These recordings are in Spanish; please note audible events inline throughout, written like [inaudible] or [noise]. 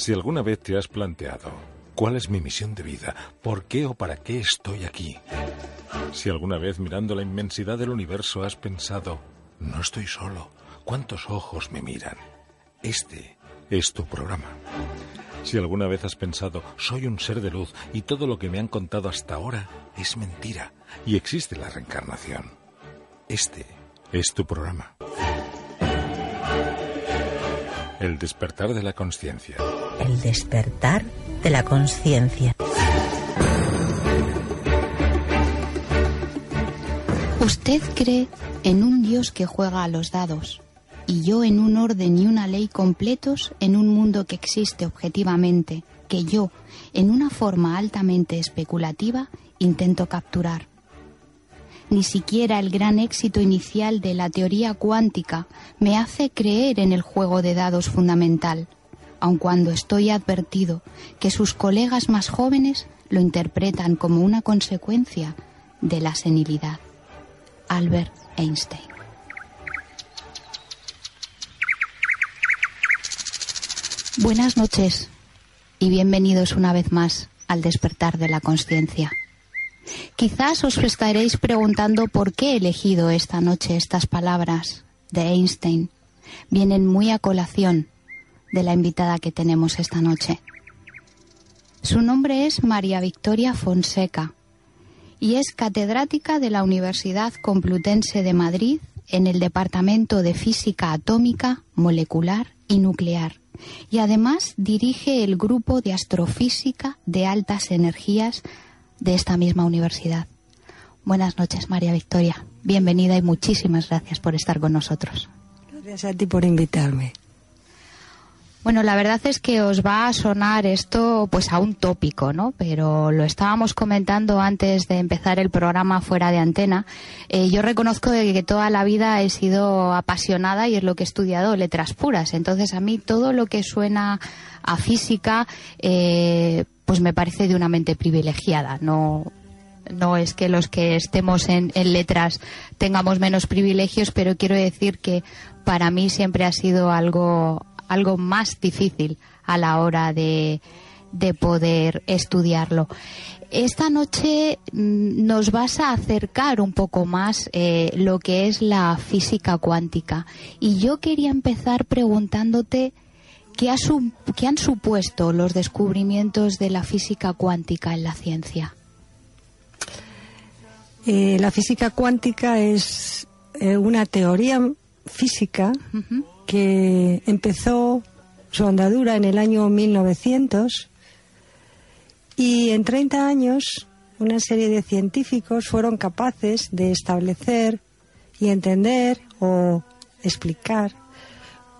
Si alguna vez te has planteado cuál es mi misión de vida, por qué o para qué estoy aquí, si alguna vez mirando la inmensidad del universo has pensado, no estoy solo, ¿cuántos ojos me miran? Este es tu programa. Si alguna vez has pensado, soy un ser de luz y todo lo que me han contado hasta ahora es mentira y existe la reencarnación, este es tu programa. El despertar de la conciencia. El despertar de la conciencia. Usted cree en un Dios que juega a los dados y yo en un orden y una ley completos en un mundo que existe objetivamente, que yo, en una forma altamente especulativa, intento capturar. Ni siquiera el gran éxito inicial de la teoría cuántica me hace creer en el juego de dados fundamental, aun cuando estoy advertido que sus colegas más jóvenes lo interpretan como una consecuencia de la senilidad. Albert Einstein. Buenas noches y bienvenidos una vez más al despertar de la conciencia. Quizás os estaréis preguntando por qué he elegido esta noche estas palabras de Einstein. Vienen muy a colación de la invitada que tenemos esta noche. Su nombre es María Victoria Fonseca y es catedrática de la Universidad Complutense de Madrid en el Departamento de Física Atómica, Molecular y Nuclear. Y además dirige el Grupo de Astrofísica de Altas Energías de esta misma universidad. Buenas noches, María Victoria. Bienvenida y muchísimas gracias por estar con nosotros. Gracias a ti por invitarme. Bueno, la verdad es que os va a sonar esto pues a un tópico, ¿no? Pero lo estábamos comentando antes de empezar el programa fuera de antena. Eh, yo reconozco que toda la vida he sido apasionada y es lo que he estudiado letras puras. Entonces a mí todo lo que suena a física, eh, pues me parece de una mente privilegiada. No, no es que los que estemos en, letras tengamos menos privilegios, pero quiero decir que para mí siempre ha sido algo, algo más difícil a la hora de, de poder estudiarlo. Esta noche mm, nos vas a acercar un poco más eh, lo que es la física cuántica. Y yo quería empezar preguntándote qué, ha qué han supuesto los descubrimientos de la física cuántica en la ciencia. Eh, la física cuántica es eh, una teoría física uh -huh. que empezó su andadura en el año 1900 y en 30 años una serie de científicos fueron capaces de establecer y entender o explicar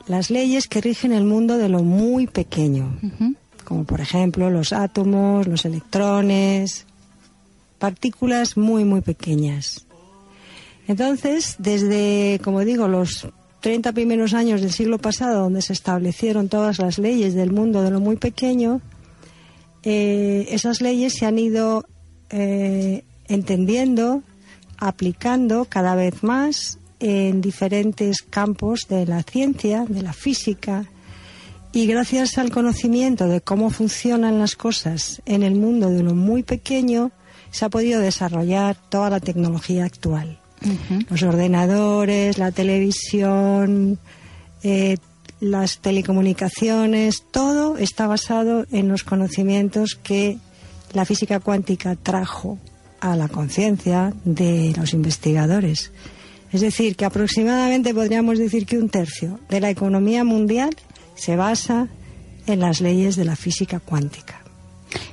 las leyes que rigen el mundo de lo muy pequeño, uh -huh. como por ejemplo los átomos, los electrones, partículas muy, muy pequeñas. Entonces, desde, como digo, los 30 primeros años del siglo pasado, donde se establecieron todas las leyes del mundo de lo muy pequeño, eh, esas leyes se han ido eh, entendiendo, aplicando cada vez más en diferentes campos de la ciencia, de la física, y gracias al conocimiento de cómo funcionan las cosas en el mundo de lo muy pequeño, se ha podido desarrollar toda la tecnología actual. Uh -huh. Los ordenadores, la televisión, eh, las telecomunicaciones, todo está basado en los conocimientos que la física cuántica trajo a la conciencia de los investigadores. Es decir, que aproximadamente podríamos decir que un tercio de la economía mundial se basa en las leyes de la física cuántica.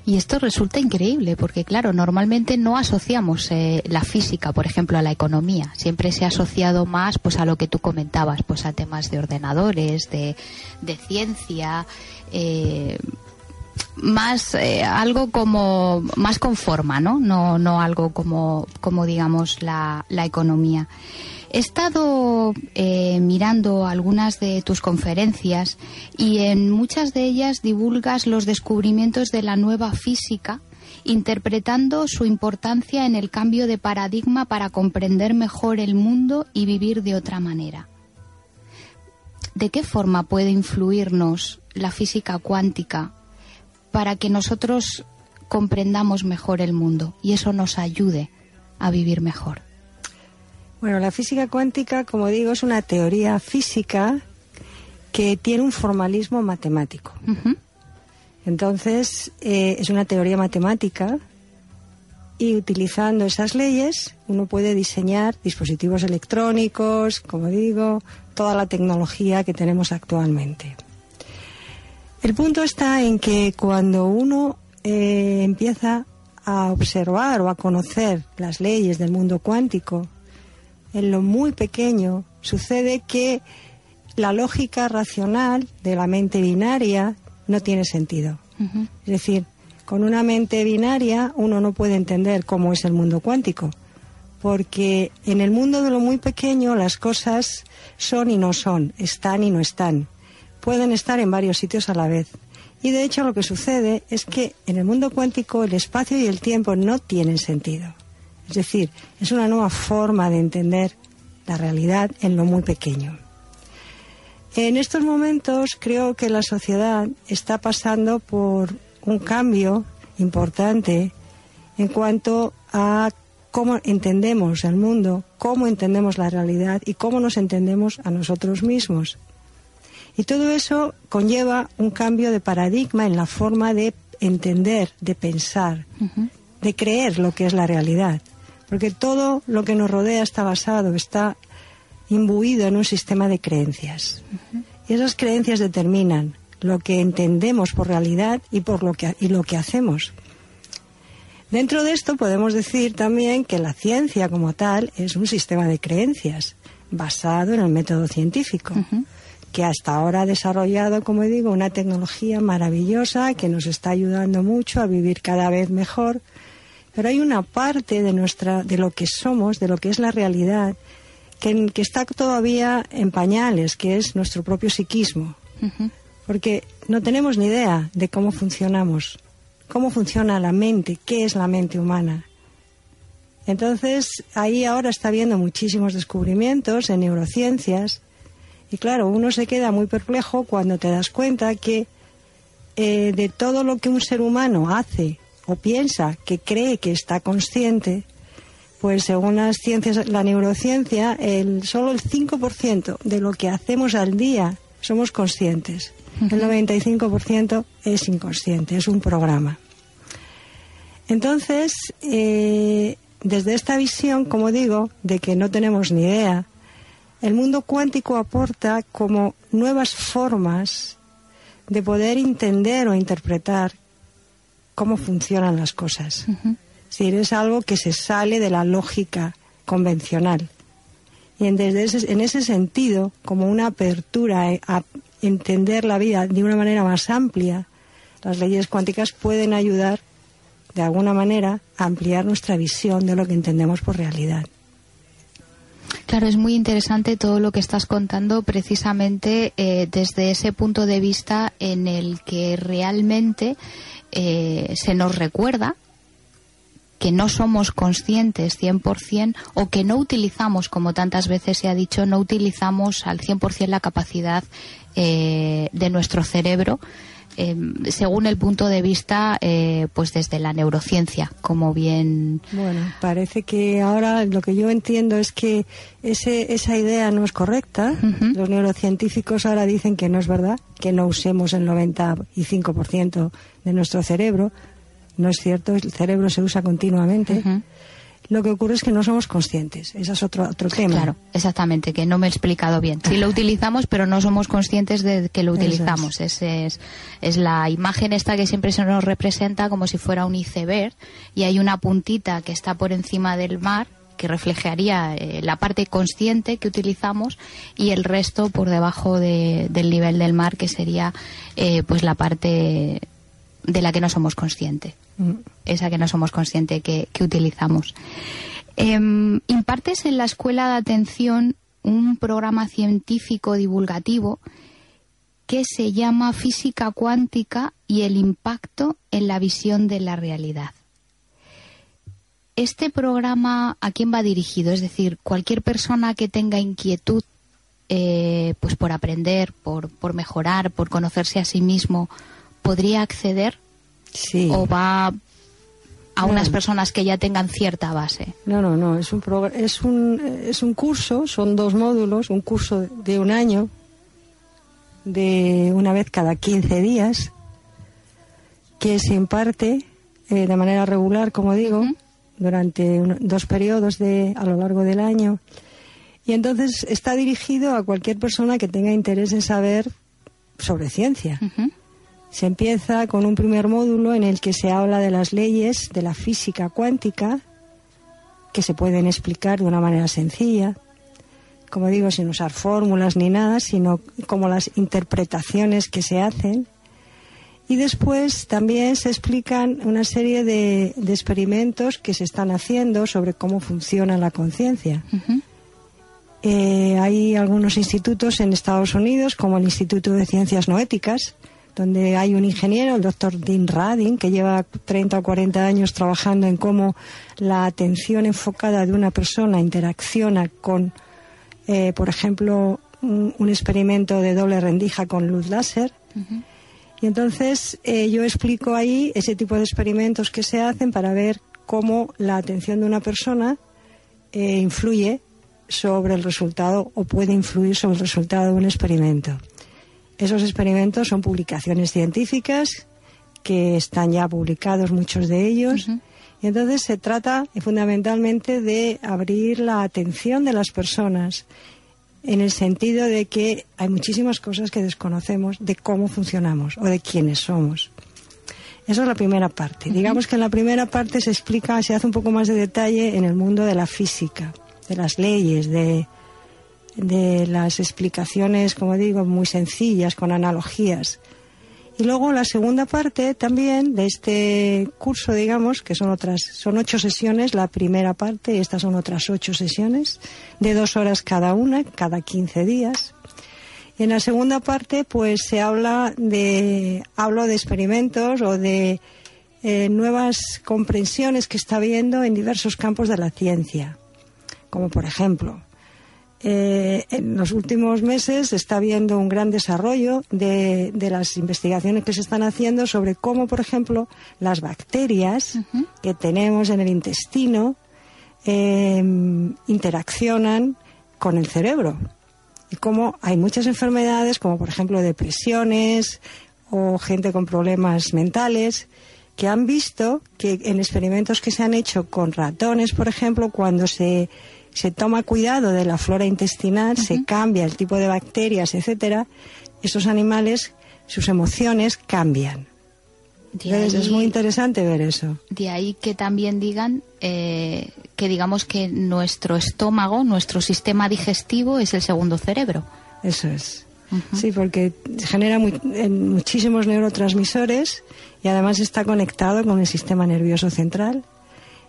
Y esto resulta increíble porque, claro, normalmente no asociamos eh, la física, por ejemplo, a la economía. Siempre se ha asociado más, pues, a lo que tú comentabas, pues, a temas de ordenadores, de, ciencia, eh, más eh, algo como más con forma, ¿no? No, no algo como, como digamos la, la economía. He estado eh, mirando algunas de tus conferencias y en muchas de ellas divulgas los descubrimientos de la nueva física, interpretando su importancia en el cambio de paradigma para comprender mejor el mundo y vivir de otra manera. ¿De qué forma puede influirnos la física cuántica para que nosotros comprendamos mejor el mundo y eso nos ayude a vivir mejor? Bueno, la física cuántica, como digo, es una teoría física que tiene un formalismo matemático. Entonces, eh, es una teoría matemática y utilizando esas leyes uno puede diseñar dispositivos electrónicos, como digo, toda la tecnología que tenemos actualmente. El punto está en que cuando uno eh, empieza a observar o a conocer las leyes del mundo cuántico, en lo muy pequeño, sucede que la lógica racional de la mente binaria no tiene sentido. Es decir, con una mente binaria uno no puede entender cómo es el mundo cuántico, porque en el mundo de lo muy pequeño las cosas son y no son, están y no están. Pueden estar en varios sitios a la vez. Y de hecho lo que sucede es que en el mundo cuántico el espacio y el tiempo no tienen sentido. Es decir, es una nueva forma de entender la realidad en lo muy pequeño. En estos momentos creo que la sociedad está pasando por un cambio importante en cuanto a cómo entendemos el mundo, cómo entendemos la realidad y cómo nos entendemos a nosotros mismos. Y todo eso conlleva un cambio de paradigma en la forma de entender, de pensar, de creer lo que es la realidad. Porque todo lo que nos rodea está basado, está imbuido en un sistema de creencias. Y esas creencias determinan lo que entendemos por realidad y por lo que y lo que hacemos. Dentro de esto podemos decir también que la ciencia como tal es un sistema de creencias basado en el método científico, que hasta ahora ha desarrollado, como digo, una tecnología maravillosa que nos está ayudando mucho a vivir cada vez mejor pero hay una parte de nuestra, de lo que somos, de lo que es la realidad, que, está todavía en pañales, que es nuestro propio psiquismo. Porque no tenemos ni idea de cómo funcionamos, cómo funciona la mente, qué es la mente humana. Entonces, ahí ahora está habiendo muchísimos descubrimientos en neurociencias. Y claro, uno se queda muy perplejo cuando te das cuenta que eh, de todo lo que un ser humano hace o piensa que cree que está consciente, pues según las ciencias, la neurociencia, el, solo el 5% de lo que hacemos al día somos conscientes. El 95% es inconsciente, es un programa. Entonces, eh, desde esta visión, como digo, de que no tenemos ni idea, el mundo cuántico aporta como nuevas formas de poder entender o interpretar cómo funcionan las cosas. Si es algo que se sale de la lógica convencional. Y en, desde ese, en ese sentido, como una apertura a entender la vida de una manera más amplia, las leyes cuánticas pueden ayudar, de alguna manera, a ampliar nuestra visión de lo que entendemos por realidad. Claro, es muy interesante todo lo que estás contando precisamente eh, desde ese punto de vista en el que realmente eh, se nos recuerda que no somos conscientes 100% o que no utilizamos, como tantas veces se ha dicho, no utilizamos al 100% la capacidad eh, de nuestro cerebro em, según el punto de vista eh, pues desde la neurociencia como bien bueno parece que ahora lo que yo entiendo es que ese, esa idea no es correcta los neurocientíficos ahora dicen que no es verdad que no usemos el 95% de nuestro cerebro. No es cierto, el cerebro se usa continuamente. Lo que ocurre es que no somos conscientes. Ese es otro, otro tema. Claro, exactamente, que no me he explicado bien. Sí lo utilizamos, pero no somos conscientes de que lo es. utilizamos. Es, es, es la imagen esta que siempre se nos representa como si fuera un iceberg y hay una puntita que está por encima del mar que reflejaría eh, la parte consciente que utilizamos y el resto por debajo de- del nivel del mar que sería eh, pues la parte de la que no somos conscientes Mm. esa que no somos conscientes que, que utilizamos. Em, impartes en la Escuela de Atención un programa científico divulgativo que se llama Física Cuántica y el impacto en la visión de la realidad. Este programa, ¿a quién va dirigido? Es decir, cualquier persona que tenga inquietud eh, pues por aprender, por, por mejorar, por conocerse a sí mismo, ¿podría acceder? Sí. o va a unas personas que ya tengan cierta base. No, no, no. Es un, es, un, es un curso, son dos módulos, un curso de un año, de una vez cada 15 días, que se imparte eh, de manera regular, como digo, durante un- dos periodos de, a lo largo del año. Y entonces está dirigido a cualquier persona que tenga interés en saber sobre ciencia. Ujú. Se empieza con un primer módulo en el que se habla de las leyes de la física cuántica, que se pueden explicar de una manera sencilla, como digo, sin usar fórmulas ni nada, sino como las interpretaciones que se hacen. Y después también se explican una serie de, de experimentos que se están haciendo sobre cómo funciona la conciencia. Eh, hay algunos institutos en Estados Unidos, como el Instituto de Ciencias Noéticas, donde hay un ingeniero, el doctor Dean Radin, que lleva 30 o 40 años trabajando en cómo la atención enfocada de una persona interacciona con, eh, por ejemplo, un, un experimento de doble rendija con luz láser. Y entonces eh, yo explico ahí ese tipo de experimentos que se hacen para ver cómo la atención de una persona eh, influye sobre el resultado o puede influir sobre el resultado de un experimento. Esos experimentos son publicaciones científicas que están ya publicados muchos de ellos. Y entonces se trata fundamentalmente de abrir la atención de las personas en el sentido de que hay muchísimas cosas que desconocemos de cómo funcionamos o de quiénes somos. Eso es la primera parte. Digamos que en la primera parte se explica, se hace un poco más de detalle en el mundo de la física, de las leyes, de, de las explicaciones, como digo, muy sencillas, con analogías. Y luego la segunda parte también de este curso, digamos, que son otras, son ocho sesiones, la primera parte, y estas son otras ocho sesiones, de dos horas cada una, cada 15 días. Y en la segunda parte, pues se habla de, hablo de experimentos o de eh, nuevas comprensiones que está habiendo en diversos campos de la ciencia. Como por ejemplo, eh, en los últimos meses está habiendo un gran desarrollo de, de las investigaciones que se están haciendo sobre cómo, por ejemplo, las bacterias que tenemos en el intestino eh, interaccionan con el cerebro. Y cómo hay muchas enfermedades, como por ejemplo depresiones o gente con problemas mentales, que han visto que en experimentos que se han hecho con ratones, por ejemplo, cuando se, se toma cuidado de la flora intestinal, se cambia el tipo de bacterias, etcétera, esos animales, sus emociones cambian. De Entonces es ahí- muy interesante ver eso. De ahí que también digan eh, que digamos que nuestro estómago, nuestro sistema digestivo es el segundo cerebro. Eso es. Sí, porque genera mu- en muchísimos neurotransmisores y además está conectado con el sistema nervioso central.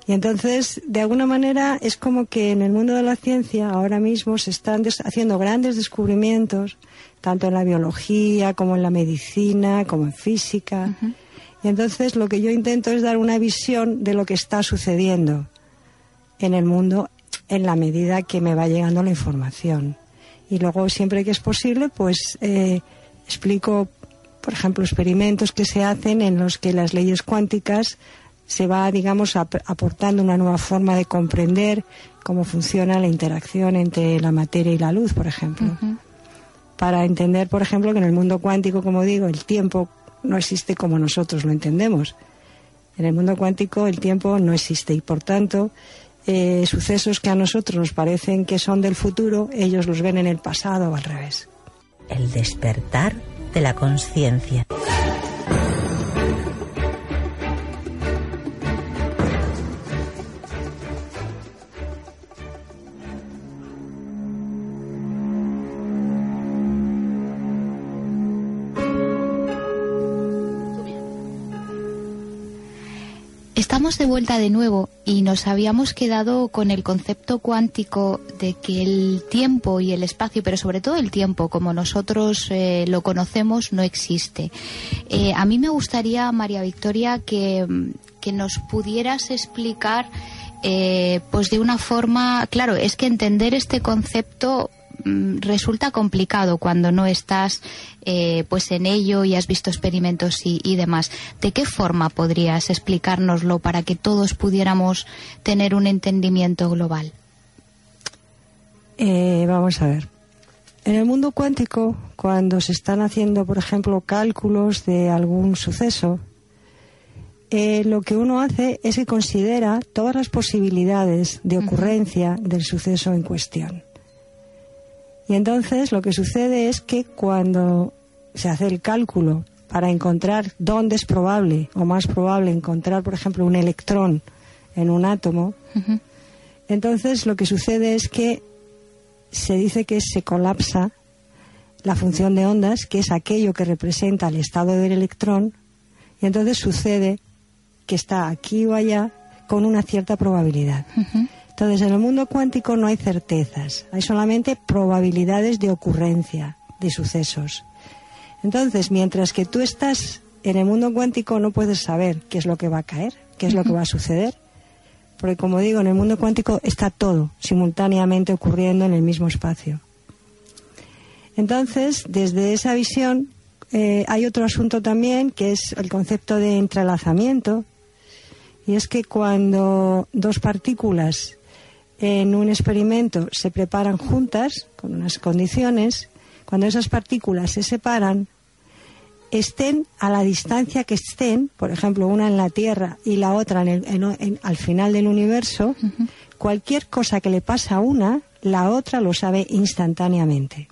Y entonces, de alguna manera, es como que en el mundo de la ciencia ahora mismo se están haciendo grandes descubrimientos, tanto en la biología como en la medicina, como en física. Y entonces lo que yo intento es dar una visión de lo que está sucediendo en el mundo en la medida que me va llegando la información. Y luego, siempre que es posible, pues eh, explico, por ejemplo, experimentos que se hacen en los que las leyes cuánticas se va, digamos, ap- aportando una nueva forma de comprender cómo funciona la interacción entre la materia y la luz, por ejemplo. Para entender, por ejemplo, que en el mundo cuántico, como digo, el tiempo no existe como nosotros lo entendemos. En el mundo cuántico el tiempo no existe y, por tanto, eh, sucesos que a nosotros nos parecen que son del futuro, ellos los ven en el pasado o al revés. El despertar de la conciencia. Estamos de vuelta de nuevo y nos habíamos quedado con el concepto cuántico de que el tiempo y el espacio, pero sobre todo el tiempo, como nosotros eh, lo conocemos, no existe. Eh, a mí me gustaría, María Victoria, que, que nos pudieras explicar, eh, pues de una forma, claro, es que entender este concepto resulta complicado cuando no estás eh, pues en ello y has visto experimentos y, demás. ¿De qué forma podrías explicárnoslo para que todos pudiéramos tener un entendimiento global? Eh, vamos a ver. En el mundo cuántico, cuando se están haciendo, por ejemplo, cálculos de algún suceso, eh, lo que uno hace es que considera todas las posibilidades de ocurrencia del suceso en cuestión. Y entonces lo que sucede es que cuando se hace el cálculo para encontrar dónde es probable o más probable encontrar, por ejemplo, un electrón en un átomo, entonces lo que sucede es que se dice que se colapsa la función de ondas, que es aquello que representa el estado del electrón, y entonces sucede que está aquí o allá con una cierta probabilidad. Entonces, en el mundo cuántico no hay certezas, hay solamente probabilidades de ocurrencia de sucesos. Entonces, mientras que tú estás en el mundo cuántico no puedes saber qué es lo que va a caer, qué es lo que va a suceder, porque como digo, en el mundo cuántico está todo simultáneamente ocurriendo en el mismo espacio. Entonces, desde esa visión, eh, hay otro asunto también que es el concepto de entrelazamiento, y es que cuando dos partículas en un experimento se preparan juntas, con unas condiciones, cuando esas partículas se separan, estén a la distancia que estén, por ejemplo, una en la Tierra y la otra en al final del universo, cualquier cosa que le pasa a una, la otra lo sabe instantáneamente.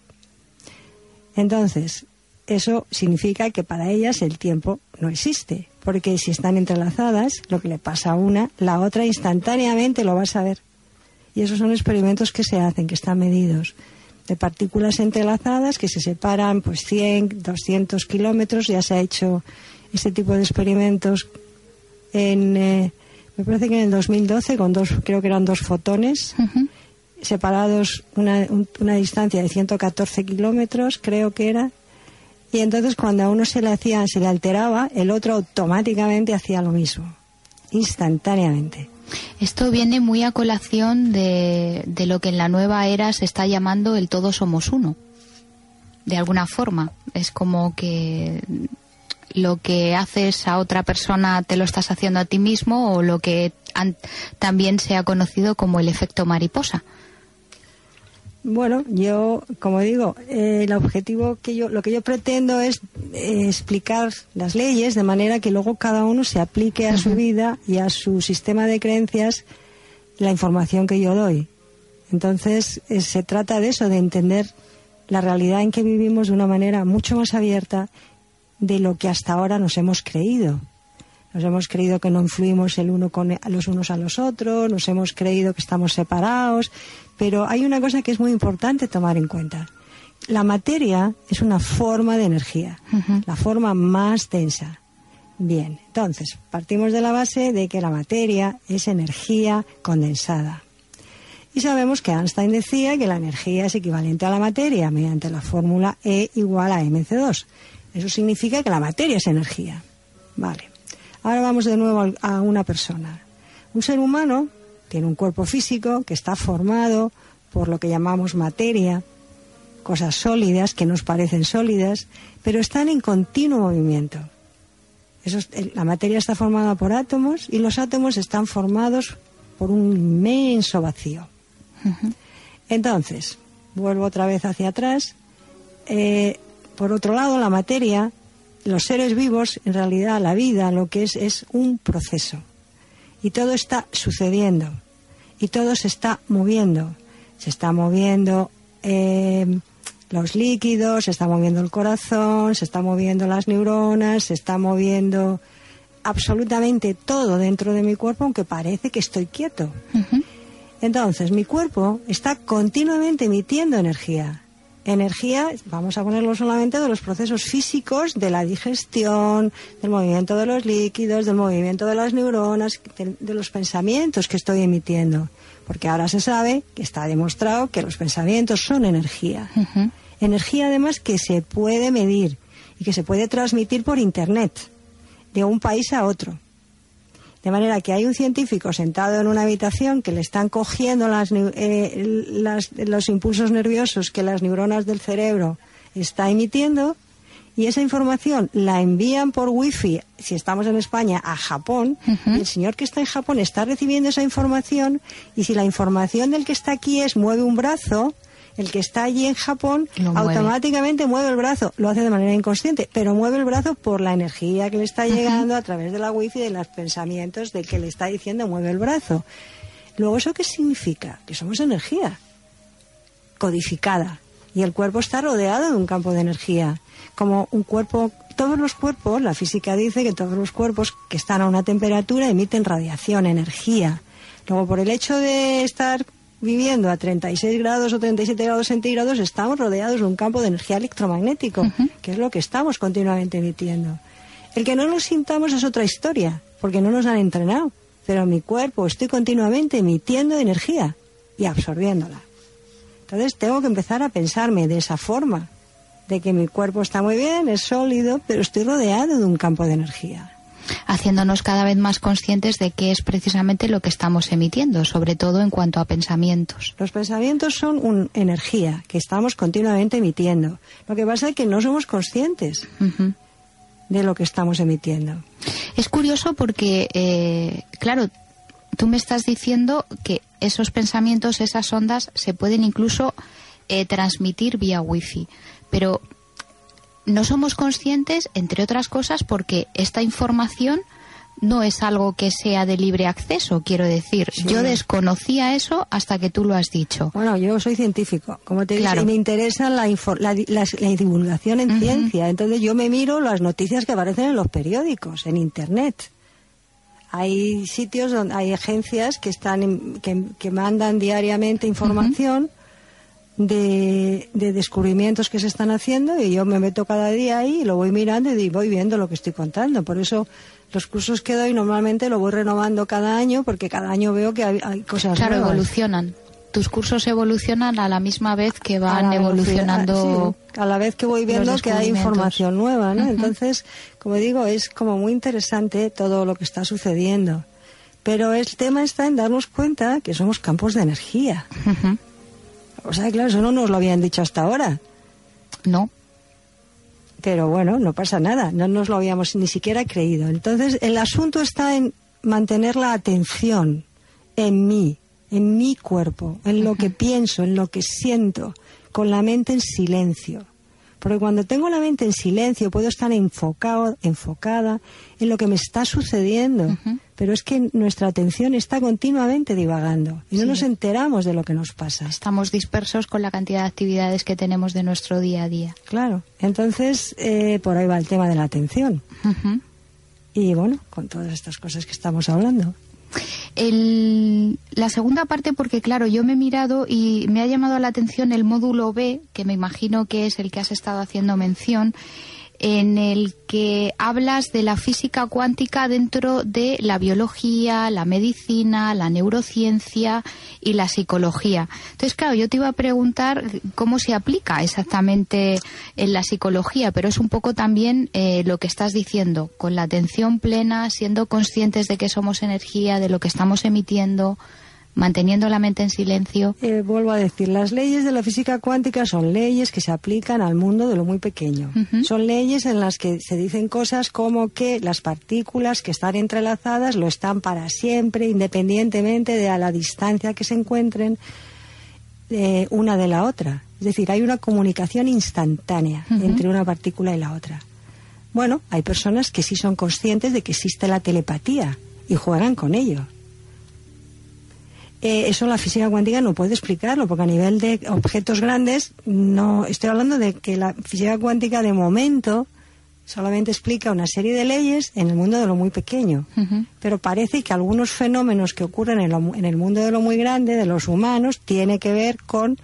Entonces, eso significa que para ellas el tiempo no existe, porque si están entrelazadas, lo que le pasa a una, la otra instantáneamente lo va a saber. Y esos son experimentos que se hacen, que están medidos, de partículas entrelazadas que se separan pues 100, 200 kilómetros. Ya se ha hecho ese tipo de experimentos en, eh, me parece que en el 2012, con dos, creo que eran dos fotones. separados una, una distancia de 114 kilómetros, creo que era, y entonces cuando a uno se le hacía, se le alteraba, el otro automáticamente hacía lo mismo, instantáneamente. Esto viene muy a colación de, de lo que en la nueva era se está llamando el todos somos uno. De alguna forma. Es como que lo que haces a otra persona te lo estás haciendo a ti mismo o lo que también se ha conocido como el efecto mariposa. Bueno, yo, como digo, eh, el objetivo que yo, lo que yo pretendo es eh, explicar las leyes de manera que luego cada uno se aplique a su vida y a su sistema de creencias la información que yo doy. Entonces, eh, se trata de eso, de entender la realidad en que vivimos de una manera mucho más abierta de lo que hasta ahora nos hemos creído. Nos hemos creído que no influimos el uno con los unos a los otros, nos hemos creído que estamos separados, pero hay una cosa que es muy importante tomar en cuenta. La materia es una forma de energía, la forma más densa. Bien, entonces partimos de la base de que la materia es energía condensada. Y sabemos que Einstein decía que la energía es equivalente a la materia mediante la fórmula E igual a mc2. Eso significa que la materia es energía. Vale. Ahora vamos de nuevo a una persona. Un ser humano tiene un cuerpo físico que está formado por lo que llamamos materia, cosas sólidas que nos parecen sólidas, pero están en continuo movimiento. la materia está formada por átomos y los átomos están formados por un inmenso vacío. Entonces, vuelvo otra vez hacia atrás. Eh, por otro lado, la materia los seres vivos, en realidad la vida lo que es es un proceso. Y todo está sucediendo. y todo se está moviendo. Se está moviendo eh, los líquidos, se está moviendo el corazón, se está moviendo las neuronas, se está moviendo absolutamente todo dentro de mi cuerpo, aunque parece que estoy quieto. Entonces, mi cuerpo está continuamente emitiendo energía. Energía, vamos a ponerlo solamente de los procesos físicos, de la digestión, del movimiento de los líquidos, del movimiento de las neuronas, de, los pensamientos que estoy emitiendo. Porque ahora se sabe que está demostrado que los pensamientos son energía. Energía además que se puede medir y que se puede transmitir por Internet de un país a otro. De manera que hay un científico sentado en una habitación que le están cogiendo eh, los impulsos nerviosos que las neuronas del cerebro está emitiendo y esa información la envían por wifi, si estamos en España, a Japón, y el señor que está en Japón está recibiendo esa información, y si la información del que está aquí es mueve un brazo, el que está allí en Japón automáticamente mueve el brazo, lo hace de manera inconsciente, pero mueve el brazo por la energía que le está llegando a través de la wifi, de los pensamientos del que le está diciendo mueve el brazo. Luego, ¿eso qué significa? Que somos energía codificada y el cuerpo está rodeado de un campo de energía. Como un cuerpo, todos los cuerpos, la física dice que todos los cuerpos que están a una temperatura emiten radiación, energía. Luego, por el hecho de estar viviendo a 36 grados o 37 grados centígrados, estamos rodeados de un campo de energía electromagnético, que es lo que estamos continuamente emitiendo. El que no lo sintamos es otra historia, porque no nos han entrenado, pero en mi cuerpo estoy continuamente emitiendo energía y absorbiéndola. Entonces tengo que empezar a pensarme de esa forma, de que mi cuerpo está muy bien, es sólido, pero estoy rodeado de un campo de energía haciéndonos cada vez más conscientes de qué es precisamente lo que estamos emitiendo, sobre todo en cuanto a pensamientos. Los pensamientos son una energía que estamos continuamente emitiendo. Lo que pasa es que no somos conscientes de lo que estamos emitiendo. Es curioso porque, eh, claro, tú me estás diciendo que esos pensamientos, esas ondas, se pueden incluso eh, transmitir vía wifi. Pero no somos conscientes, entre otras cosas, porque esta información no es algo que sea de libre acceso, quiero decir. Yo desconocía eso hasta que tú lo has dicho. Bueno, yo soy científico, como te claro. y me interesa la, divulgación en ciencia. Entonces yo me miro las noticias que aparecen en los periódicos, en Internet. Hay sitios donde hay agencias que están que, mandan diariamente información de, descubrimientos que se están haciendo y yo me meto cada día ahí y lo voy mirando y voy viendo lo que estoy contando. Por eso los cursos que doy normalmente lo voy renovando cada año porque cada año veo que hay, cosas claro, evolucionan. Tus cursos evolucionan a la misma vez que van evolucionando. a la vez que voy viendo que hay información nueva, ¿no? Entonces, como digo, es como muy interesante todo lo que está sucediendo. Pero el tema está en darnos cuenta que somos campos de energía. O sea, claro, eso no nos lo habían dicho hasta ahora. No. Pero bueno, no pasa nada, no nos lo habíamos ni siquiera creído. Entonces, el asunto está en mantener la atención en mí, en mi cuerpo, en lo que pienso, en lo que siento, con la mente en silencio. Porque cuando tengo la mente en silencio puedo estar enfocado, enfocada en lo que me está sucediendo. Pero es que nuestra atención está continuamente divagando y no nos enteramos de lo que nos pasa. Estamos dispersos con la cantidad de actividades que tenemos de nuestro día a día. Claro. Entonces, eh, por ahí va el tema de la atención. Y bueno, con todas estas cosas que estamos hablando. El, la segunda parte, porque claro, yo me he mirado y me ha llamado la atención el módulo B, que me imagino que es el que has estado haciendo mención, en el que hablas de la física cuántica dentro de la biología, la medicina, la neurociencia y la psicología. Entonces, claro, yo te iba a preguntar cómo se aplica exactamente en la psicología, pero es un poco también eh, lo que estás diciendo, con la atención plena, siendo conscientes de que somos energía, de lo que estamos emitiendo manteniendo la mente en silencio. Eh, vuelvo a decir, las leyes de la física cuántica son leyes que se aplican al mundo de lo muy pequeño. Son leyes en las que se dicen cosas como que las partículas que están entrelazadas lo están para siempre, independientemente de a la distancia que se encuentren eh, una de la otra. Es decir, hay una comunicación instantánea entre una partícula y la otra. Bueno, hay personas que sí son conscientes de que existe la telepatía y juegan con ello eh, eso la física cuántica no puede explicarlo, porque a nivel de objetos grandes, no estoy hablando de que la física cuántica de momento solamente explica una serie de leyes en el mundo de lo muy pequeño. Pero parece que algunos fenómenos que ocurren en, en, el mundo de lo muy grande, de los humanos, tiene que ver con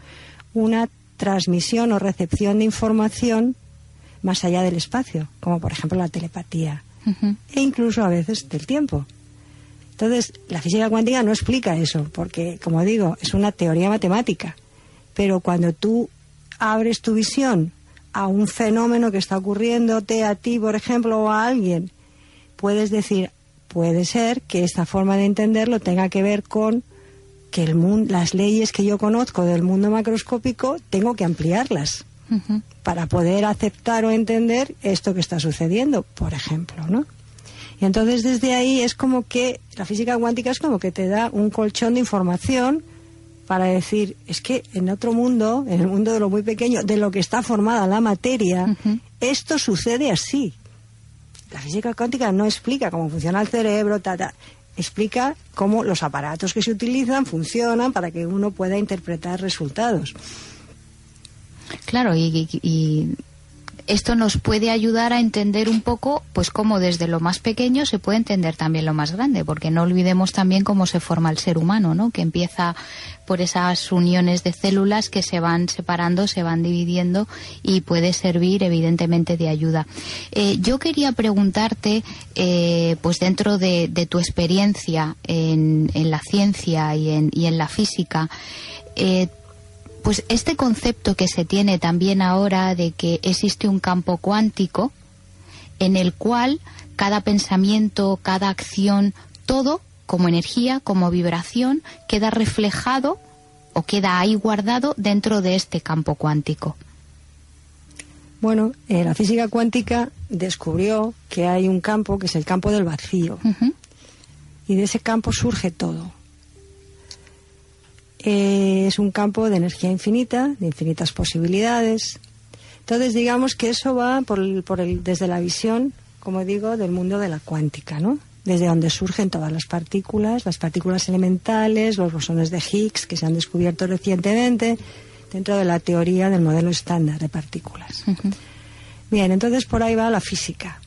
una transmisión o recepción de información más allá del espacio, como por ejemplo la telepatía, e incluso a veces del tiempo. Entonces, la física cuántica no explica eso, porque, como digo, es una teoría matemática. Pero cuando tú abres tu visión a un fenómeno que está ocurriéndote a ti, por ejemplo, o a alguien, puedes decir, puede ser que esta forma de entenderlo tenga que ver con que el mundo, las leyes que yo conozco del mundo macroscópico tengo que ampliarlas para poder aceptar o entender esto que está sucediendo, por ejemplo, ¿no? Y entonces desde ahí es como que la física cuántica es como que te da un colchón de información para decir, es que en otro mundo, en el mundo de lo muy pequeño, de lo que está formada la materia, esto sucede así. La física cuántica no explica cómo funciona el cerebro, explica cómo los aparatos que se utilizan funcionan para que uno pueda interpretar resultados. Claro, y, y esto nos puede ayudar a entender un poco, pues cómo desde lo más pequeño se puede entender también lo más grande, porque no olvidemos también cómo se forma el ser humano, ¿no? Que empieza por esas uniones de células que se van separando, se van dividiendo y puede servir evidentemente de ayuda. Eh, yo quería preguntarte, eh, pues dentro de, tu experiencia en, la ciencia y en, y en la física, eh, pues este concepto que se tiene también ahora de que existe un campo cuántico en el cual cada pensamiento, cada acción, todo como energía, como vibración, queda reflejado o queda ahí guardado dentro de este campo cuántico. Bueno, eh, la física cuántica descubrió que hay un campo que es el campo del vacío. Y de ese campo surge todo. Eh, es un campo de energía infinita, de infinitas posibilidades. Entonces, digamos que eso va por el, desde la visión, como digo, del mundo de la cuántica, ¿no? Desde donde surgen todas las partículas, las partículas elementales, los bosones de Higgs que se han descubierto recientemente dentro de la teoría del modelo estándar de partículas. Bien, entonces por ahí va la física.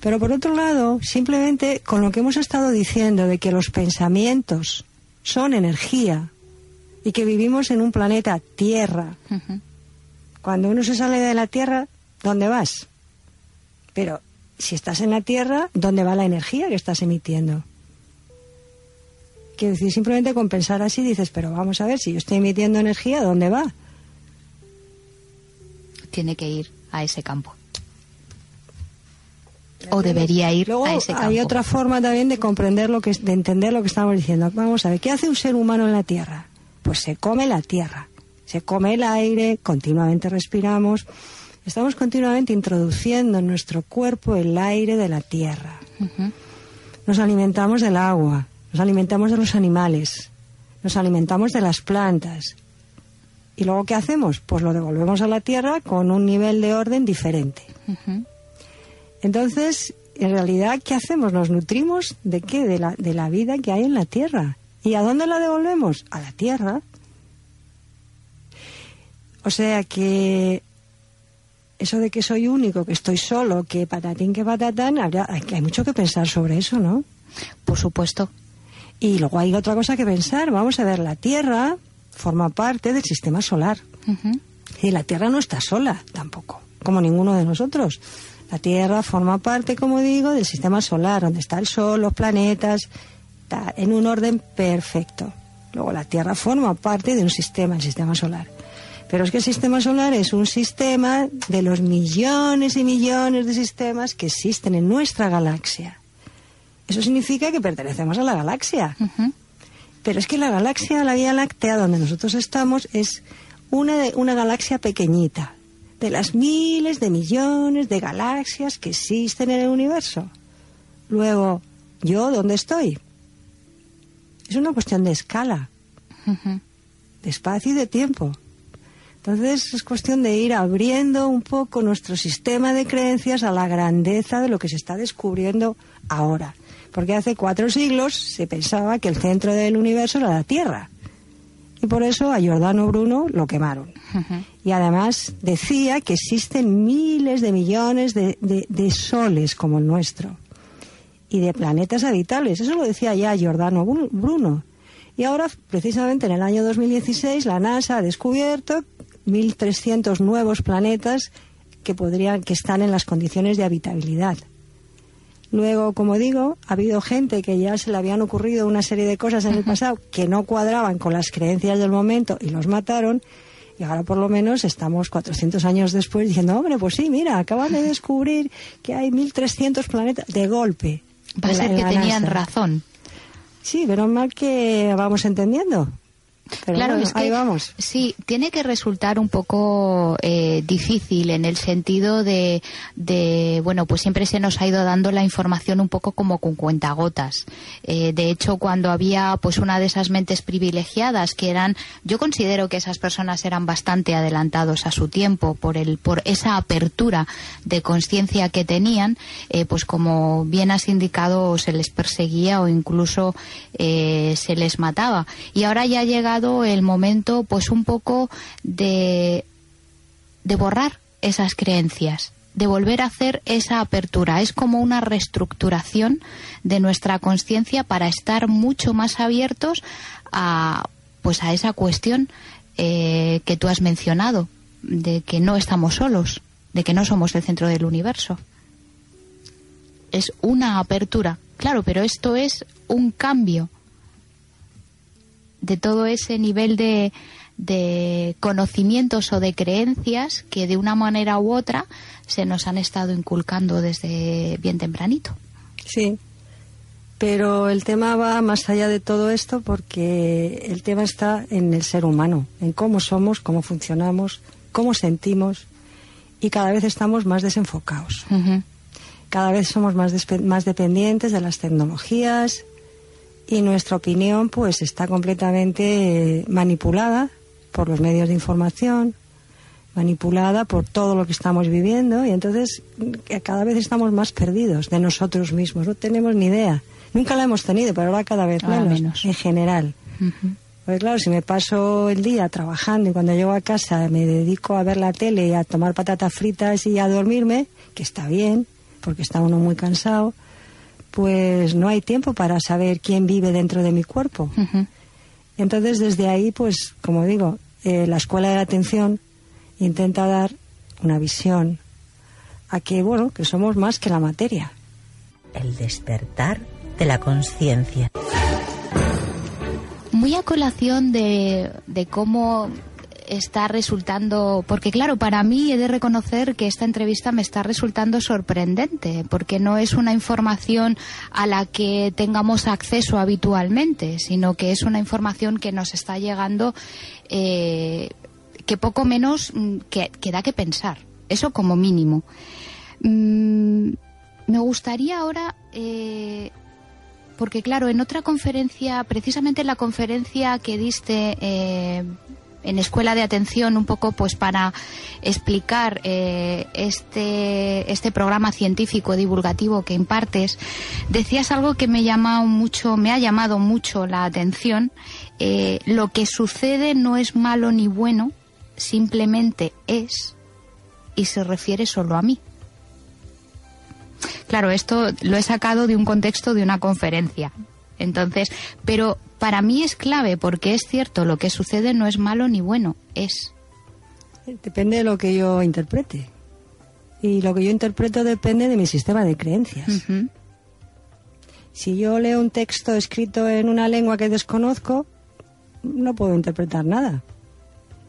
Pero por otro lado, simplemente con lo que hemos estado diciendo de que los pensamientos son energía y que vivimos en un planeta Tierra. Cuando uno se sale de la Tierra, ¿dónde vas? Pero si estás en la Tierra, ¿dónde va la energía que estás emitiendo? Quiero decir, simplemente con pensar así dices, pero vamos a ver, si yo estoy emitiendo energía, ¿dónde va? Tiene que ir a ese campo. O debería ir a ese campo. Hay otra forma también de comprender lo que, de entender lo que estamos diciendo. Vamos a ver, ¿qué hace un ser humano en la Tierra? Pues se come la tierra, se come el aire, continuamente respiramos. Estamos continuamente introduciendo en nuestro cuerpo el aire de la tierra. Nos alimentamos del agua, nos alimentamos de los animales, nos alimentamos de las plantas. ¿Y luego qué hacemos? Pues lo devolvemos a la tierra con un nivel de orden diferente. Entonces, en realidad, ¿qué hacemos? Nos nutrimos de qué? De la, de la vida que hay en la tierra. ¿Y a dónde la devolvemos? A la tierra. O sea que eso de que soy único, que estoy solo, que patatín, que patatán, hay mucho que pensar sobre eso, ¿no? Por supuesto. Y luego hay otra cosa que pensar. Vamos a ver, la Tierra forma parte del sistema solar. Y la Tierra no está sola tampoco, como ninguno de nosotros. La Tierra forma parte, como digo, del sistema solar, donde está el Sol, los planetas, en un orden perfecto. Luego la Tierra forma parte de un sistema, el sistema solar. Pero es que el sistema solar es un sistema de los millones y millones de sistemas que existen en nuestra galaxia. Eso significa que pertenecemos a la galaxia. Pero es que la galaxia, la Vía Láctea, donde nosotros estamos, es una, una galaxia pequeñita, de las miles de millones de galaxias que existen en el universo. Luego, ¿yo dónde estoy? Es una cuestión de escala, de espacio y de tiempo. Entonces es cuestión de ir abriendo un poco nuestro sistema de creencias a la grandeza de lo que se está descubriendo ahora. Porque hace cuatro siglos se pensaba que el centro del universo era la Tierra. Y por eso a Giordano Bruno lo quemaron. Y además decía que existen miles de millones de, de soles como el nuestro y de planetas habitables. Eso lo decía ya Giordano Bruno. Y ahora, precisamente en el año 2016, la NASA ha descubierto 1.300 nuevos planetas que podrían que están en las condiciones de habitabilidad. Luego, como digo, ha habido gente que ya se le habían ocurrido una serie de cosas en el pasado que no cuadraban con las creencias del momento y los mataron. Y ahora por lo menos estamos 400 años después diciendo, hombre, pues sí, mira, acaban de descubrir que hay 1.300 planetas de golpe. Va a ser que tenían razón. Sí, pero mal que vamos entendiendo claro, es que, vamos. Sí, tiene que resultar un poco eh, difícil en el sentido de, de, bueno, pues siempre se nos ha ido dando la información un poco como con cuentagotas. Eh, de hecho, cuando había pues una de esas mentes privilegiadas que eran, yo considero que esas personas eran bastante adelantados a su tiempo por el, por esa apertura de conciencia que tenían, eh, pues como bien has indicado, se les perseguía o incluso se les mataba. Y ahora ya ha llegado el momento pues un poco de, de borrar esas creencias, de volver a hacer esa apertura. Es como una reestructuración de nuestra conciencia para estar mucho más abiertos a, pues a esa cuestión eh, que tú has mencionado, de que no estamos solos, de que no somos el centro del universo. Es una apertura, claro, pero esto es un cambio de todo ese nivel de, de conocimientos o de creencias que de una manera u otra se nos han estado inculcando desde bien tempranito. Sí, pero el tema va más allá de todo esto porque el tema está en el ser humano, en cómo somos, cómo funcionamos, cómo sentimos y cada vez estamos más desenfocados. Cada vez somos más, más dependientes de las tecnologías, y nuestra opinión pues está completamente manipulada por los medios de información, manipulada por todo lo que estamos viviendo y entonces cada vez estamos más perdidos de nosotros mismos, no tenemos ni idea. Nunca la hemos tenido, pero ahora cada vez menos, en general. Pues claro, si me paso el día trabajando y cuando llego a casa me dedico a ver la tele y a tomar patatas fritas y a dormirme, que está bien, porque está uno muy cansado, pues no hay tiempo para saber quién vive dentro de mi cuerpo. Entonces, desde ahí, pues, como digo, eh, la escuela de la atención intenta dar una visión a que, bueno, que somos más que la materia. El despertar de la conciencia. Muy a colación de, de cómo está resultando, porque claro, para mí he de reconocer que esta entrevista me está resultando sorprendente, porque no es una información a la que tengamos acceso habitualmente, sino que es una información que nos está llegando eh, que poco menos mm, que, da que pensar, eso como mínimo. Mm, me gustaría ahora eh, porque claro, en otra conferencia, precisamente en la conferencia que diste eh, en escuela de atención un poco pues para explicar eh, este este programa científico divulgativo que impartes decías algo que me llama mucho me ha llamado mucho la atención eh, lo que sucede no es malo ni bueno simplemente es y se refiere solo a mí. Claro esto lo he sacado de un contexto de una conferencia. Entonces, pero para mí es clave porque es cierto, lo que sucede no es malo ni bueno, es. Depende de lo que yo interprete. Y lo que yo interpreto depende de mi sistema de creencias. Si yo leo un texto escrito en una lengua que desconozco, no puedo interpretar nada.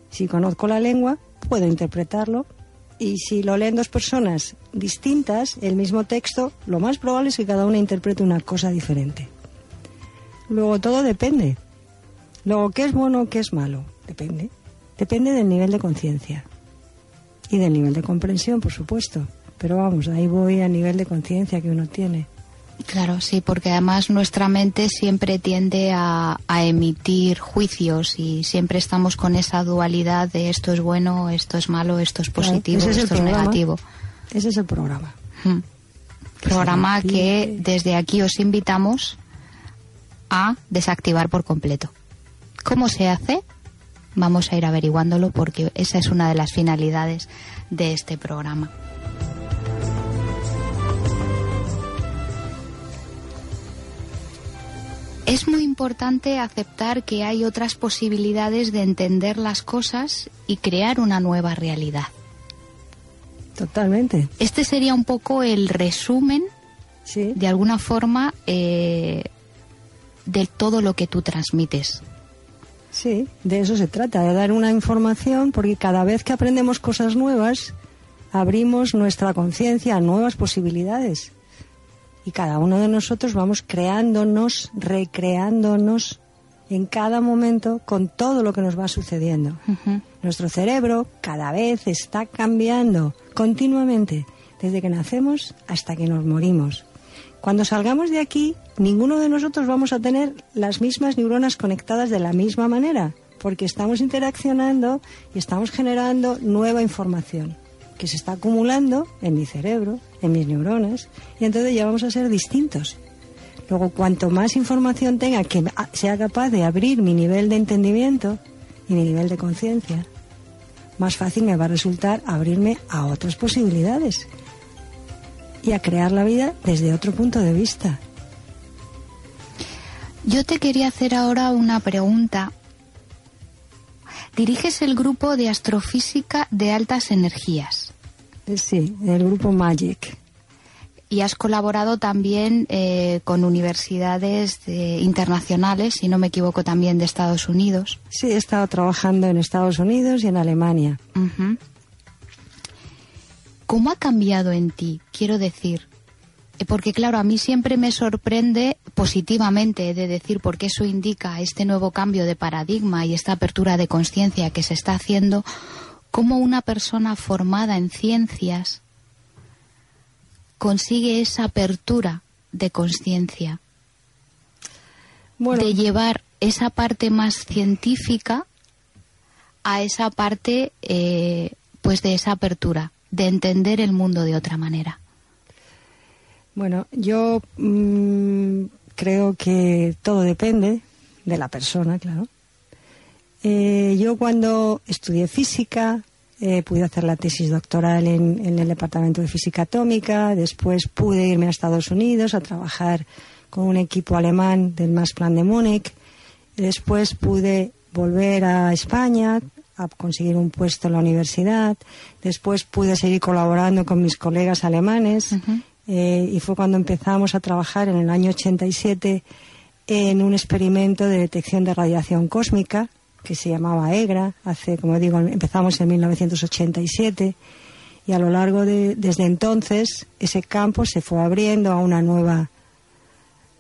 Si conozco la lengua, puedo interpretarlo. Y si lo leen dos personas distintas, el mismo texto, lo más probable es que cada una interprete una cosa diferente. Luego todo depende. Luego, ¿qué es bueno o qué es malo? Depende. Depende del nivel de conciencia. Y del nivel de comprensión, por supuesto. Pero vamos, ahí voy a nivel de conciencia que uno tiene. Claro, sí, porque además nuestra mente siempre tiende a, emitir juicios y siempre estamos con esa dualidad de esto es bueno, esto es malo, esto es positivo, esto es negativo. Ese es el programa. Programa que desde aquí os invitamos a desactivar por completo. ¿Cómo se hace? Vamos a ir averiguándolo porque esa es una de las finalidades de este programa. Es muy importante aceptar que hay otras posibilidades de entender las cosas y crear una nueva realidad. Totalmente. Este sería un poco el resumen, Sí. de alguna forma, eh, de todo lo que tú transmites. Sí, de eso se trata, de dar una información, porque cada vez que aprendemos cosas nuevas, abrimos nuestra conciencia a nuevas posibilidades. Y cada uno de nosotros vamos creándonos, recreándonos en cada momento con todo lo que nos va sucediendo. Nuestro cerebro cada vez está cambiando continuamente, desde que nacemos hasta que nos morimos. Cuando salgamos de aquí, ninguno de nosotros vamos a tener las mismas neuronas conectadas de la misma manera, porque estamos interaccionando y estamos generando nueva información que se está acumulando en mi cerebro, en mis neuronas, y entonces ya vamos a ser distintos. Luego, cuanto más información tenga que sea capaz de abrir mi nivel de entendimiento y mi nivel de conciencia, más fácil me va a resultar abrirme a otras posibilidades y a crear la vida desde otro punto de vista. Yo te quería hacer ahora una pregunta. Diriges el grupo de astrofísica de altas energías Eh, Sí, el grupo Magic. y has colaborado también eh, con universidades eh, internacionales, si no me equivoco, también de Estados Unidos. Sí, he estado trabajando en Estados Unidos y en Alemania. ¿Cómo ha cambiado en ti? Quiero decir, porque claro, a mí siempre me sorprende positivamente de decir, porque eso indica este nuevo cambio de paradigma y esta apertura de conciencia que se está haciendo, cómo una persona formada en ciencias consigue esa apertura de conciencia, Bueno, de llevar esa parte más científica a esa parte eh, pues de esa apertura, de entender el mundo de otra manera. Bueno, yo mm, creo que todo depende de la persona, claro. Eh, yo cuando estudié física eh, pude hacer la tesis doctoral en, en el Departamento de Física Atómica, después pude irme a Estados Unidos a trabajar con un equipo alemán del Max Plan de Múnich, después pude volver a España a conseguir un puesto en la universidad, después pude seguir colaborando con mis colegas alemanes eh, y fue cuando empezamos a trabajar en el año 87 en un experimento de detección de radiación cósmica que se llamaba EGRA. Hace, como digo, empezamos en 1987 y a lo largo de desde entonces ese campo se fue abriendo a una nueva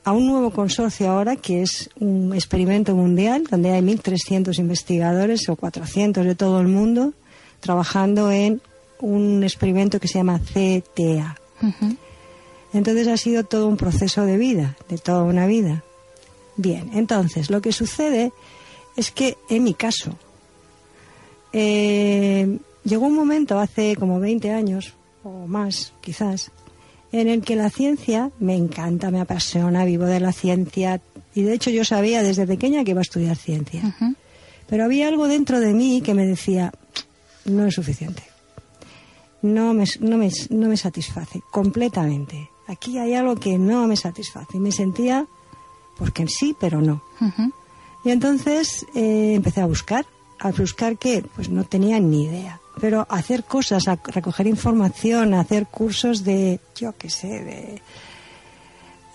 a un nuevo consorcio ahora que es un experimento mundial donde hay 1.300 investigadores o 400 de todo el mundo trabajando en un experimento que se llama CTA. Entonces ha sido todo un proceso de vida, de toda una vida. Bien, entonces lo que sucede es que en mi caso eh, llegó un momento hace como 20 años o más quizás en el que la ciencia me encanta, me apasiona, vivo de la ciencia y de hecho yo sabía desde pequeña que iba a estudiar ciencia. Pero había algo dentro de mí que me decía, no es suficiente. No me, no me, no me satisface completamente. Aquí hay algo que no me satisface. Y me sentía, porque sí, pero no. Y entonces eh, empecé a buscar. ¿A buscar qué? Pues no tenía ni idea. Pero hacer cosas, a recoger información, a hacer cursos de, yo qué sé, de,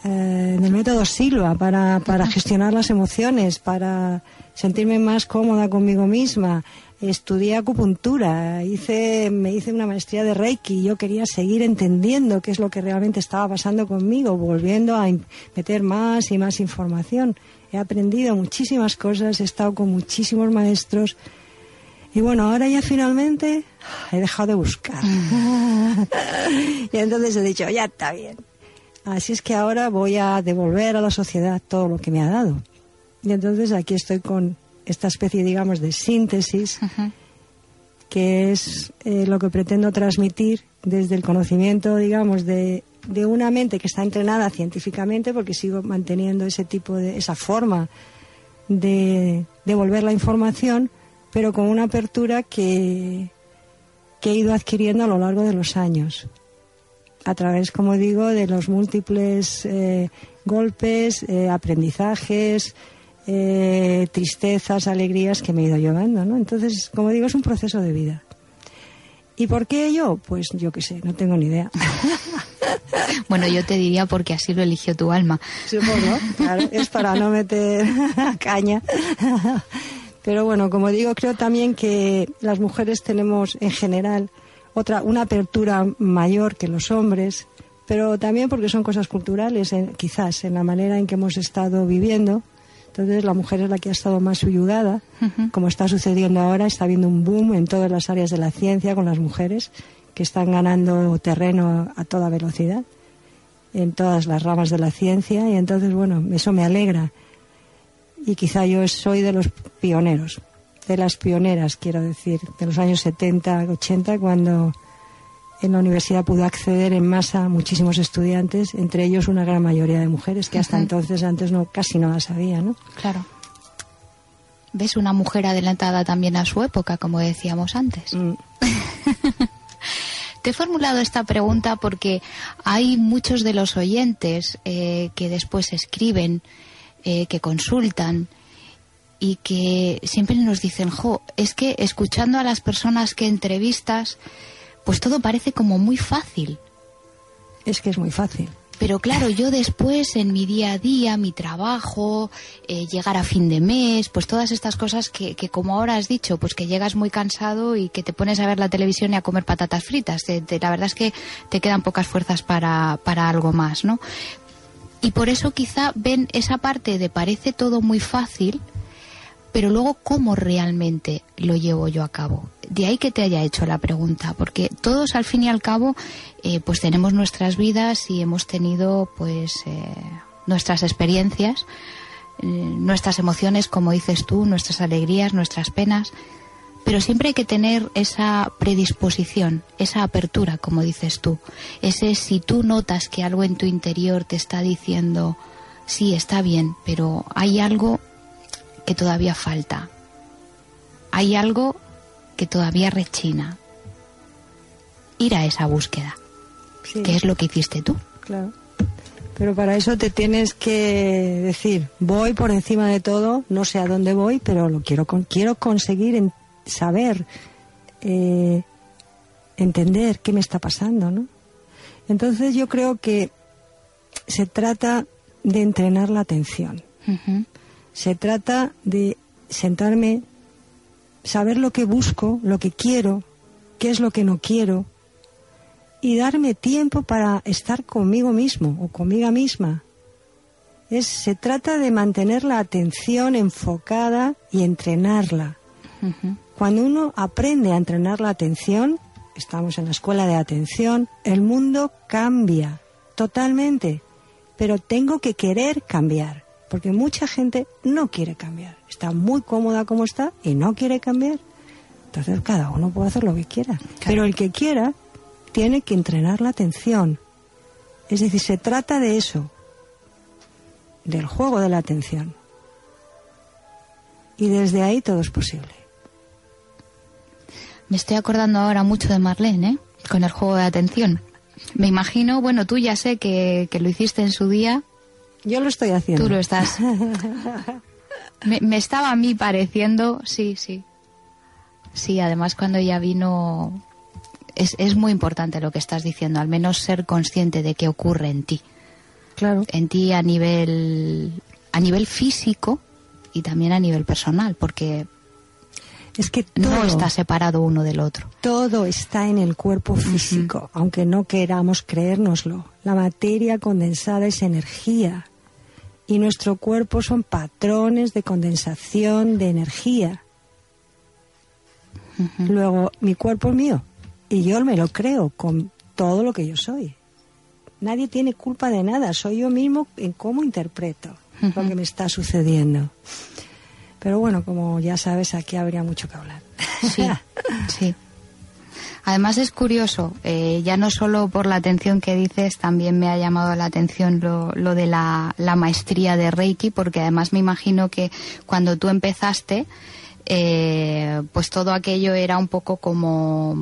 eh, del método Silva para, para gestionar las emociones, para sentirme más cómoda conmigo misma. Estudié acupuntura, hice, me hice una maestría de Reiki. Yo quería seguir entendiendo qué es lo que realmente estaba pasando conmigo, volviendo a meter más y más información. He aprendido muchísimas cosas, he estado con muchísimos maestros. Y bueno, ahora ya finalmente he dejado de buscar. [laughs] [laughs] y entonces he dicho, ya está bien. Así es que ahora voy a devolver a la sociedad todo lo que me ha dado. Y entonces aquí estoy con esta especie, digamos, de síntesis, que es eh, lo que pretendo transmitir desde el conocimiento, digamos, de de una mente que está entrenada científicamente, porque sigo manteniendo ese tipo de, esa forma de devolver la información, pero con una apertura que, que he ido adquiriendo a lo largo de los años. A través, como digo, de los múltiples eh, golpes, eh, aprendizajes, eh, tristezas, alegrías que me he ido llevando, ¿no? Entonces, como digo, es un proceso de vida. ¿Y por qué yo? Pues yo qué sé, no tengo ni idea. [laughs] bueno, yo te diría porque así lo eligió tu alma. Supongo, claro, es para no meter [laughs] caña. Pero bueno, como digo, creo también que las mujeres tenemos en general otra, una apertura mayor que los hombres, pero también porque son cosas culturales, quizás en la manera en que hemos estado viviendo. Entonces la mujer es la que ha estado más subyugada, como está sucediendo ahora, está habiendo un boom en todas las áreas de la ciencia con las mujeres que están ganando terreno a toda velocidad en todas las ramas de la ciencia y entonces bueno, eso me alegra. Y quizá yo soy de los pioneros de las pioneras, quiero decir, de los años 70, 80, cuando en la universidad pudo acceder en masa muchísimos estudiantes, entre ellos una gran mayoría de mujeres que hasta entonces antes no casi no las sabía, ¿no? Claro. ¿Ves una mujer adelantada también a su época, como decíamos antes? Mm. [laughs] Te he formulado esta pregunta porque hay muchos de los oyentes eh, que después escriben, eh, que consultan y que siempre nos dicen, jo, es que escuchando a las personas que entrevistas, pues todo parece como muy fácil. Es que es muy fácil. Pero claro, yo después en mi día a día, mi trabajo, eh, llegar a fin de mes, pues todas estas cosas que, que, como ahora has dicho, pues que llegas muy cansado y que te pones a ver la televisión y a comer patatas fritas. la verdad es que te quedan pocas fuerzas para, para algo más, ¿no? Y por eso quizá ven esa parte de parece todo muy fácil, pero luego cómo realmente lo llevo yo a cabo. De ahí que te haya hecho la pregunta, porque todos al fin y al cabo eh, pues tenemos nuestras vidas y hemos tenido pues eh, nuestras experiencias, eh, nuestras emociones, como dices tú, nuestras alegrías, nuestras penas, pero siempre hay que tener esa predisposición, esa apertura, como dices tú, ese si tú notas que algo en tu interior te está diciendo sí, está bien, pero hay algo que todavía falta. Hay algo que todavía rechina. Ir a esa búsqueda. ¿Qué es lo que hiciste tú? Claro. Pero para eso te tienes que decir, voy por encima de todo, no sé a dónde voy, pero lo quiero, quiero conseguir en, saber, eh, entender qué me está pasando, ¿no? Entonces yo creo que se trata de entrenar la atención. Se trata de sentarme, saber lo que busco, lo que quiero, qué es lo que no quiero, y darme tiempo para estar conmigo mismo o conmigo misma. Es, se trata de mantener la atención enfocada y entrenarla. Cuando uno aprende a entrenar la atención, estamos en la escuela de atención, el mundo cambia totalmente, pero tengo que querer cambiar porque mucha gente no quiere cambiar. Está muy cómoda como está y no quiere cambiar. Entonces cada uno puede hacer lo que quiera. Pero el que quiera tiene que entrenar la atención. Es decir, se trata de eso, del juego de la atención. Y desde ahí todo es posible. Me estoy acordando ahora mucho de Marlene, ¿eh? con el juego de atención. Me imagino, bueno, tú ya sé que, que lo hiciste en su día yo lo estoy haciendo. Tú lo estás. [laughs] me, estaba a mí pareciendo, sí, sí. Sí, además cuando ella vino, es, es muy importante lo que estás diciendo, al menos ser consciente de qué ocurre en ti. Claro. En ti a nivel, a nivel físico y también a nivel personal, porque es que no está separado uno del otro. Todo está en el cuerpo físico, aunque no queramos creérnoslo. La materia condensada es energía y nuestro cuerpo son patrones de condensación de energía. Luego, mi cuerpo es mío y yo me lo creo con todo lo que yo soy. Nadie tiene culpa de nada, soy yo mismo en cómo interpreto lo que me está sucediendo. Pero bueno, como ya sabes, aquí habría mucho que hablar. Sí, [laughs] sí. Además es curioso, eh, ya no solo por la atención que dices, también me ha llamado la atención lo, lo de la, maestría de Reiki, porque además me imagino que cuando tú empezaste, eh, pues todo aquello era un poco como...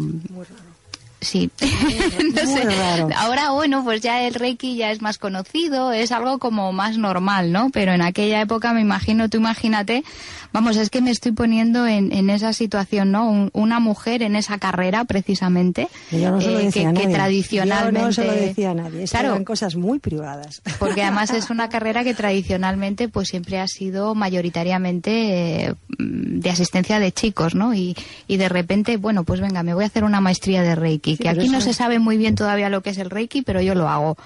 sí. [laughs] Ahora, bueno, pues ya el Reiki ya es más conocido, es algo como más normal, ¿no? Pero en aquella época me imagino, tú imagínate, vamos, es que me estoy poniendo en, en esa situación, ¿no? una mujer en esa carrera, precisamente, no eh, que, que, tradicionalmente... Yo no se lo decía a nadie, claro, eran cosas muy privadas. Porque además es una [laughs] carrera que tradicionalmente pues siempre ha sido mayoritariamente eh, de asistencia de chicos, ¿no? Y, y de repente, bueno, pues venga, me voy a hacer una maestría de Reiki que aquí no se sabe muy bien todavía lo que es el Reiki, pero yo lo hago.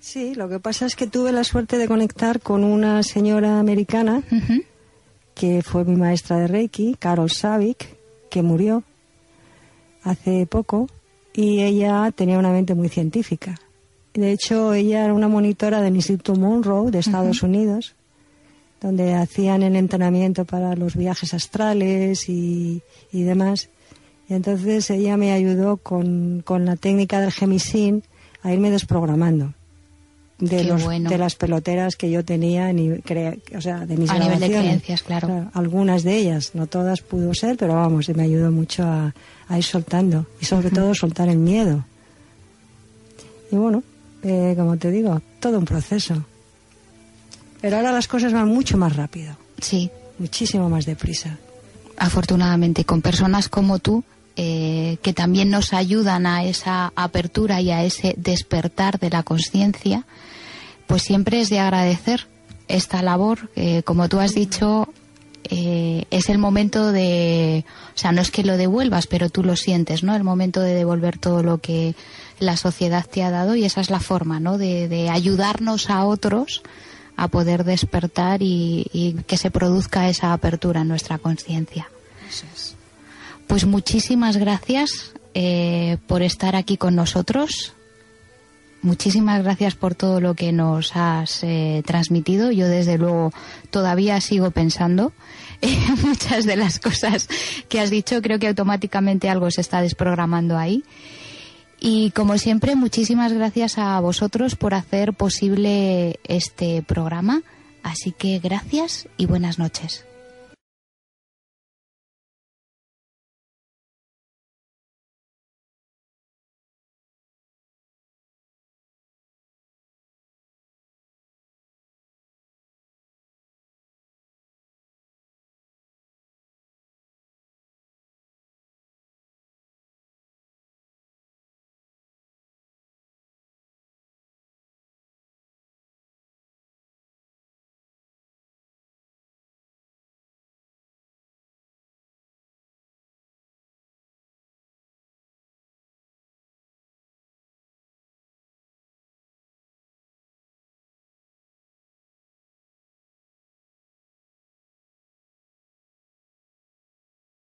Sí, lo que pasa es que tuve la suerte de conectar con una señora americana que fue mi maestra de Reiki, Carol Savick, que murió hace poco y ella tenía una mente muy científica. De hecho, ella era una monitora del Instituto Monroe de Estados Unidos, donde hacían el entrenamiento para los viajes astrales y, y demás. Y entonces ella me ayudó con, con la técnica del gemisin a irme desprogramando de, los, de las peloteras que yo tenía, o sea, de mis a nivel de creencias, claro. Algunas de ellas, no todas pudo ser, pero vamos, me ayudó mucho a, ir soltando y sobre todo soltar el miedo. Y bueno, eh, como te digo, todo un proceso. Pero ahora las cosas van mucho más rápido. Sí. Muchísimo más deprisa. Afortunadamente, con personas como tú eh, que también nos ayudan a esa apertura y a ese despertar de la conciencia, pues siempre es de agradecer esta labor. como tú has dicho, eh, es el momento de, o sea, no es que lo devuelvas, pero tú lo sientes, ¿no? El momento de devolver todo lo que la sociedad te ha dado y esa es la forma, ¿no? De, ayudarnos a otros a poder despertar y, y, que se produzca esa apertura en nuestra conciencia. Pues muchísimas gracias eh, por estar aquí con nosotros. Muchísimas gracias por todo lo que nos has eh, transmitido. Yo desde luego todavía sigo pensando [laughs] en muchas de las cosas que has dicho. Creo que automáticamente algo se está desprogramando ahí. Y como siempre, muchísimas gracias a vosotros por hacer posible este programa. Así que gracias y buenas noches.